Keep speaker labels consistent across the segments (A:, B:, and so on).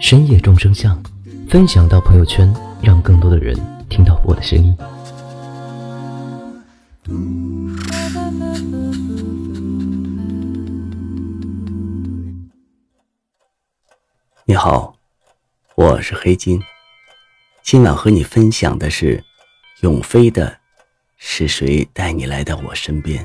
A: 深夜众生相”，分享到朋友圈，让更多的人听到我的声音。
B: 你好，我是黑金。今晚和你分享的是永飞的《是谁带你来到我身边》。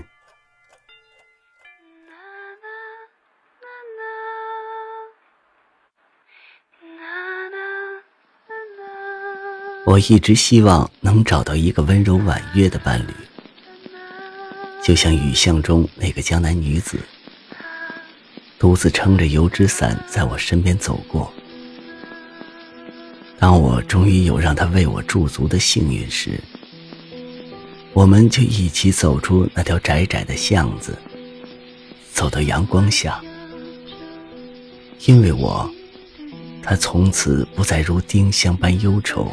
B: 我一直希望能找到一个温柔婉约的伴侣，就像雨巷中那个江南女子，独自撑着油纸伞在我身边走过。当我终于有让她为我驻足的幸运时，我们就一起走出那条窄窄的巷子，走到阳光下。因为我，她从此不再如丁香般忧愁。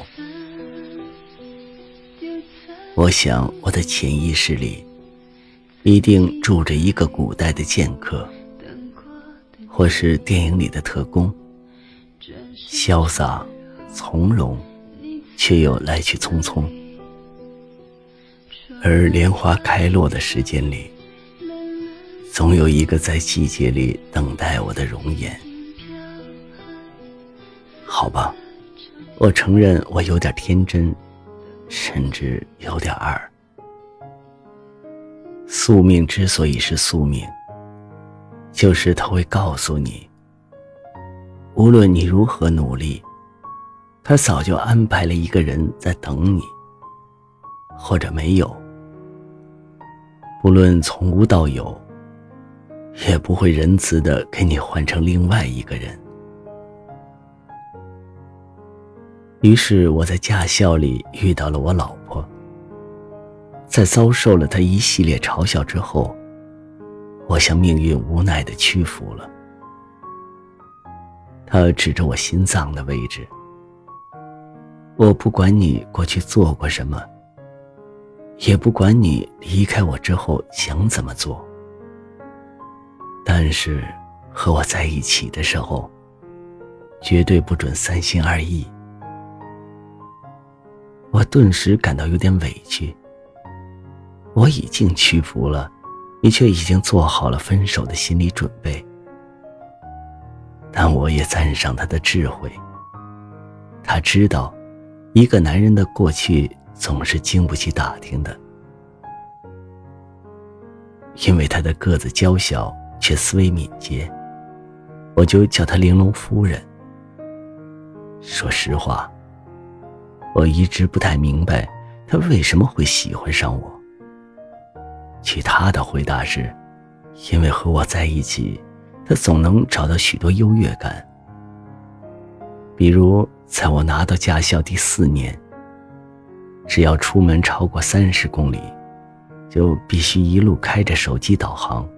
B: 我想，我的潜意识里一定住着一个古代的剑客，或是电影里的特工，潇洒从容，却又来去匆匆。而莲花开落的时间里，总有一个在季节里等待我的容颜。好吧，我承认我有点天真。甚至有点二。宿命之所以是宿命，就是他会告诉你，无论你如何努力，他早就安排了一个人在等你，或者没有。不论从无到有，也不会仁慈的给你换成另外一个人。于是我在驾校里遇到了我老婆。在遭受了她一系列嘲笑之后，我向命运无奈的屈服了。她指着我心脏的位置。我不管你过去做过什么，也不管你离开我之后想怎么做，但是和我在一起的时候，绝对不准三心二意。我顿时感到有点委屈。我已经屈服了，你却已经做好了分手的心理准备。但我也赞赏他的智慧。他知道，一个男人的过去总是经不起打听的。因为他的个子娇小却思维敏捷，我就叫他玲珑夫人。说实话。我一直不太明白，他为什么会喜欢上我。其他的回答是，因为和我在一起，他总能找到许多优越感。比如，在我拿到驾校第四年，只要出门超过三十公里，就必须一路开着手机导航，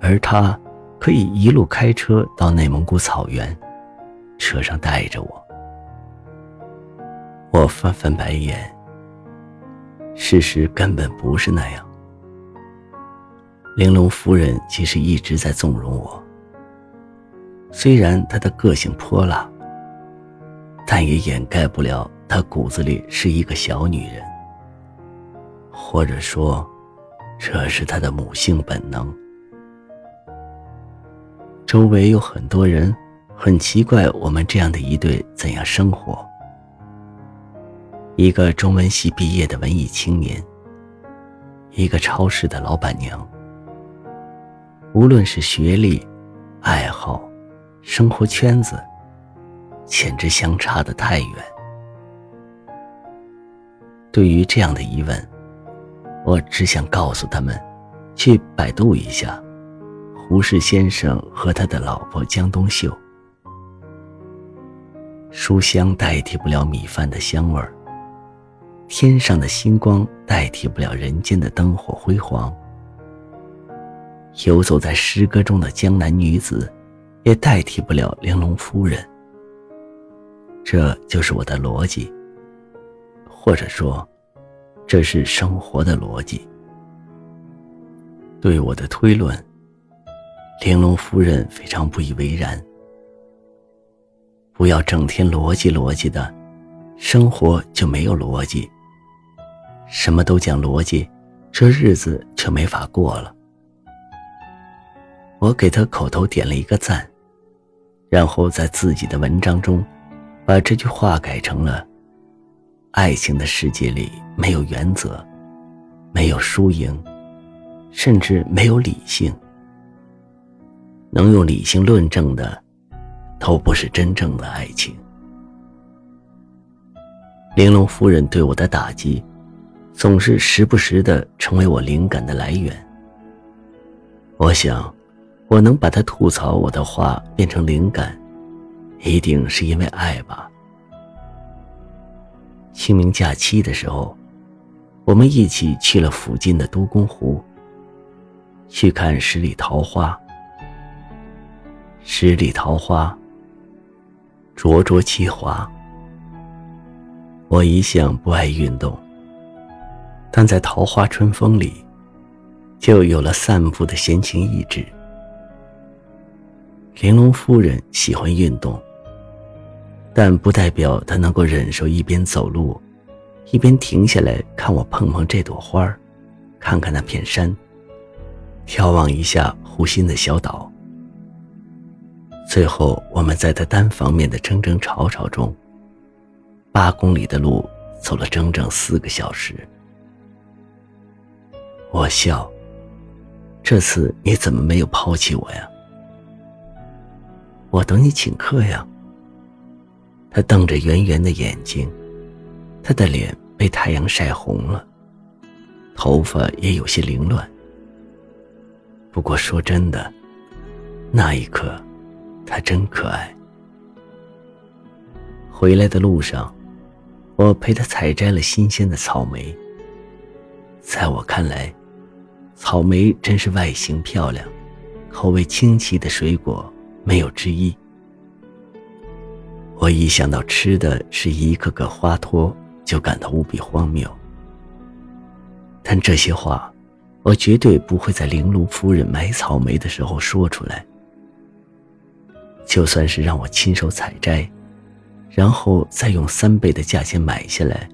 B: 而他可以一路开车到内蒙古草原，车上带着我。我翻翻白眼。事实根本不是那样。玲珑夫人其实一直在纵容我。虽然她的个性泼辣，但也掩盖不了她骨子里是一个小女人。或者说，这是她的母性本能。周围有很多人，很奇怪我们这样的一对怎样生活。一个中文系毕业的文艺青年，一个超市的老板娘。无论是学历、爱好、生活圈子，简直相差的太远。对于这样的疑问，我只想告诉他们，去百度一下胡适先生和他的老婆江冬秀。书香代替不了米饭的香味儿，天上的星光代替不了人间的灯火辉煌，游走在诗歌中的江南女子，也代替不了玲珑夫人。这就是我的逻辑，或者说，这是生活的逻辑。对我的推论，玲珑夫人非常不以为然。不要整天逻辑逻辑的，生活就没有逻辑。什么都讲逻辑，这日子就没法过了。我给他口头点了一个赞，然后在自己的文章中，把这句话改成了：爱情的世界里没有原则，没有输赢，甚至没有理性。能用理性论证的。都不是真正的爱情。玲珑夫人对我的打击，总是时不时的成为我灵感的来源。我想，我能把她吐槽我的话变成灵感，一定是因为爱吧。清明假期的时候，我们一起去了附近的都公湖，去看十里桃花。十里桃花。灼灼其华。我一向不爱运动，但在桃花春风里，就有了散步的闲情逸致。玲珑夫人喜欢运动，但不代表她能够忍受一边走路，一边停下来看我碰碰这朵花儿，看看那片山，眺望一下湖心的小岛。最后，我们在他单方面的争争吵吵中，八公里的路走了整整四个小时。我笑，这次你怎么没有抛弃我呀？我等你请客呀。他瞪着圆圆的眼睛，他的脸被太阳晒红了，头发也有些凌乱。不过说真的，那一刻。他真可爱。回来的路上，我陪他采摘了新鲜的草莓。在我看来，草莓真是外形漂亮、口味清奇的水果，没有之一。我一想到吃的是一个个花托，就感到无比荒谬。但这些话，我绝对不会在玲珑夫人买草莓的时候说出来。就算是让我亲手采摘，然后再用三倍的价钱买下来，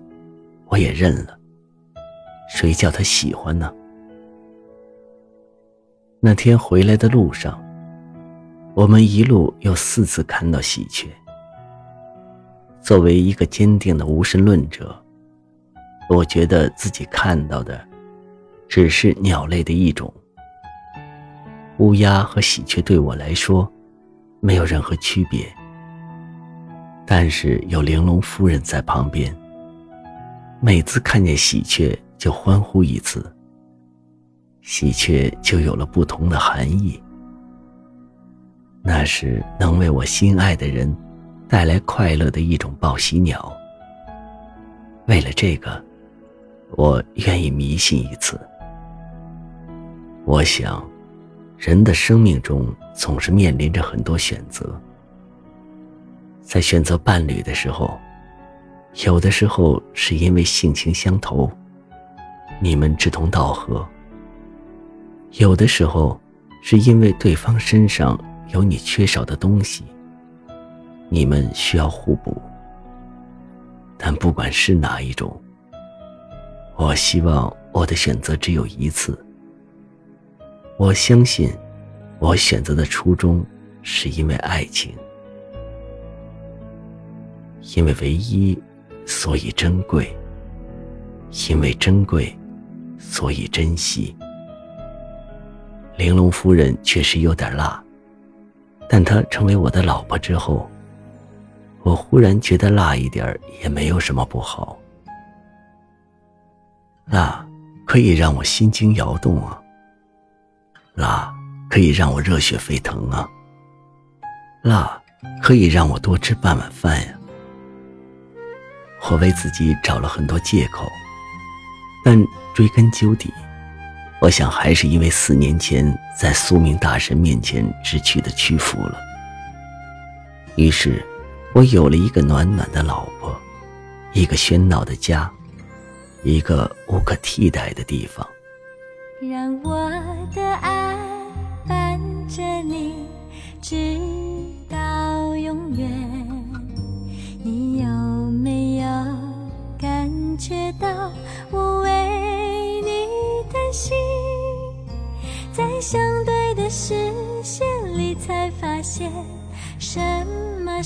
B: 我也认了。谁叫他喜欢呢？那天回来的路上，我们一路又四次看到喜鹊。作为一个坚定的无神论者，我觉得自己看到的只是鸟类的一种。乌鸦和喜鹊对我来说。没有任何区别，但是有玲珑夫人在旁边。每次看见喜鹊就欢呼一次，喜鹊就有了不同的含义。那是能为我心爱的人带来快乐的一种报喜鸟。为了这个，我愿意迷信一次。我想。人的生命中总是面临着很多选择，在选择伴侣的时候，有的时候是因为性情相投，你们志同道合；有的时候是因为对方身上有你缺少的东西，你们需要互补。但不管是哪一种，我希望我的选择只有一次。我相信，我选择的初衷是因为爱情，因为唯一，所以珍贵；因为珍贵，所以珍惜。玲珑夫人确实有点辣，但她成为我的老婆之后，我忽然觉得辣一点也没有什么不好。辣可以让我心惊摇动啊。辣可以让我热血沸腾啊！辣可以让我多吃半碗饭呀！我为自己找了很多借口，但追根究底，我想还是因为四年前在宿命大神面前知趣的屈服了。于是，我有了一个暖暖的老婆，一个喧闹的家，一个无可替代的地方。
C: 让我的爱伴着你，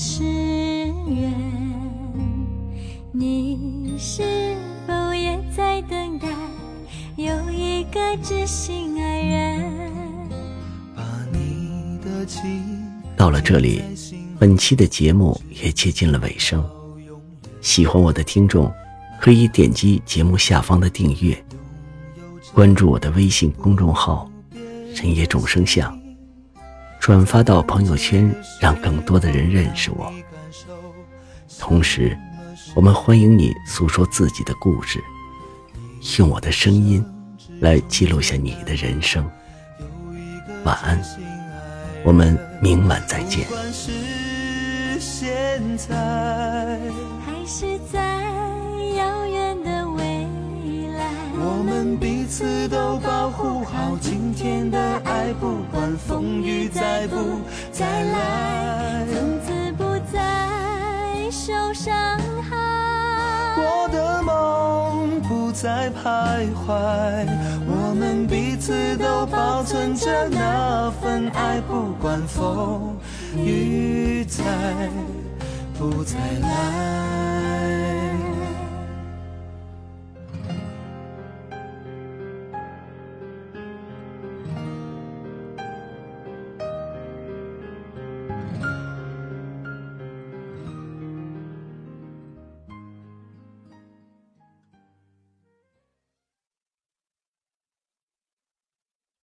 C: 是缘。你是否也在等待？有一个知心爱人。
B: 到了这里，本期的节目也接近了尾声。喜欢我的听众，可以点击节目下方的订阅，关注我的微信公众号“深夜众生相”，转发到朋友圈，让更多的人认识我。同时，我们欢迎你诉说自己的故事。用我的声音来记录下你的人生。晚安，我们明晚再见。
C: 还是在遥远的未来，
D: 我们彼此都保护好今天的爱，不管风雨再不再来，
C: 从此不再受伤害。
D: 我的梦不再徘徊，我们彼此都保存着那份爱，不管风雨再不再来。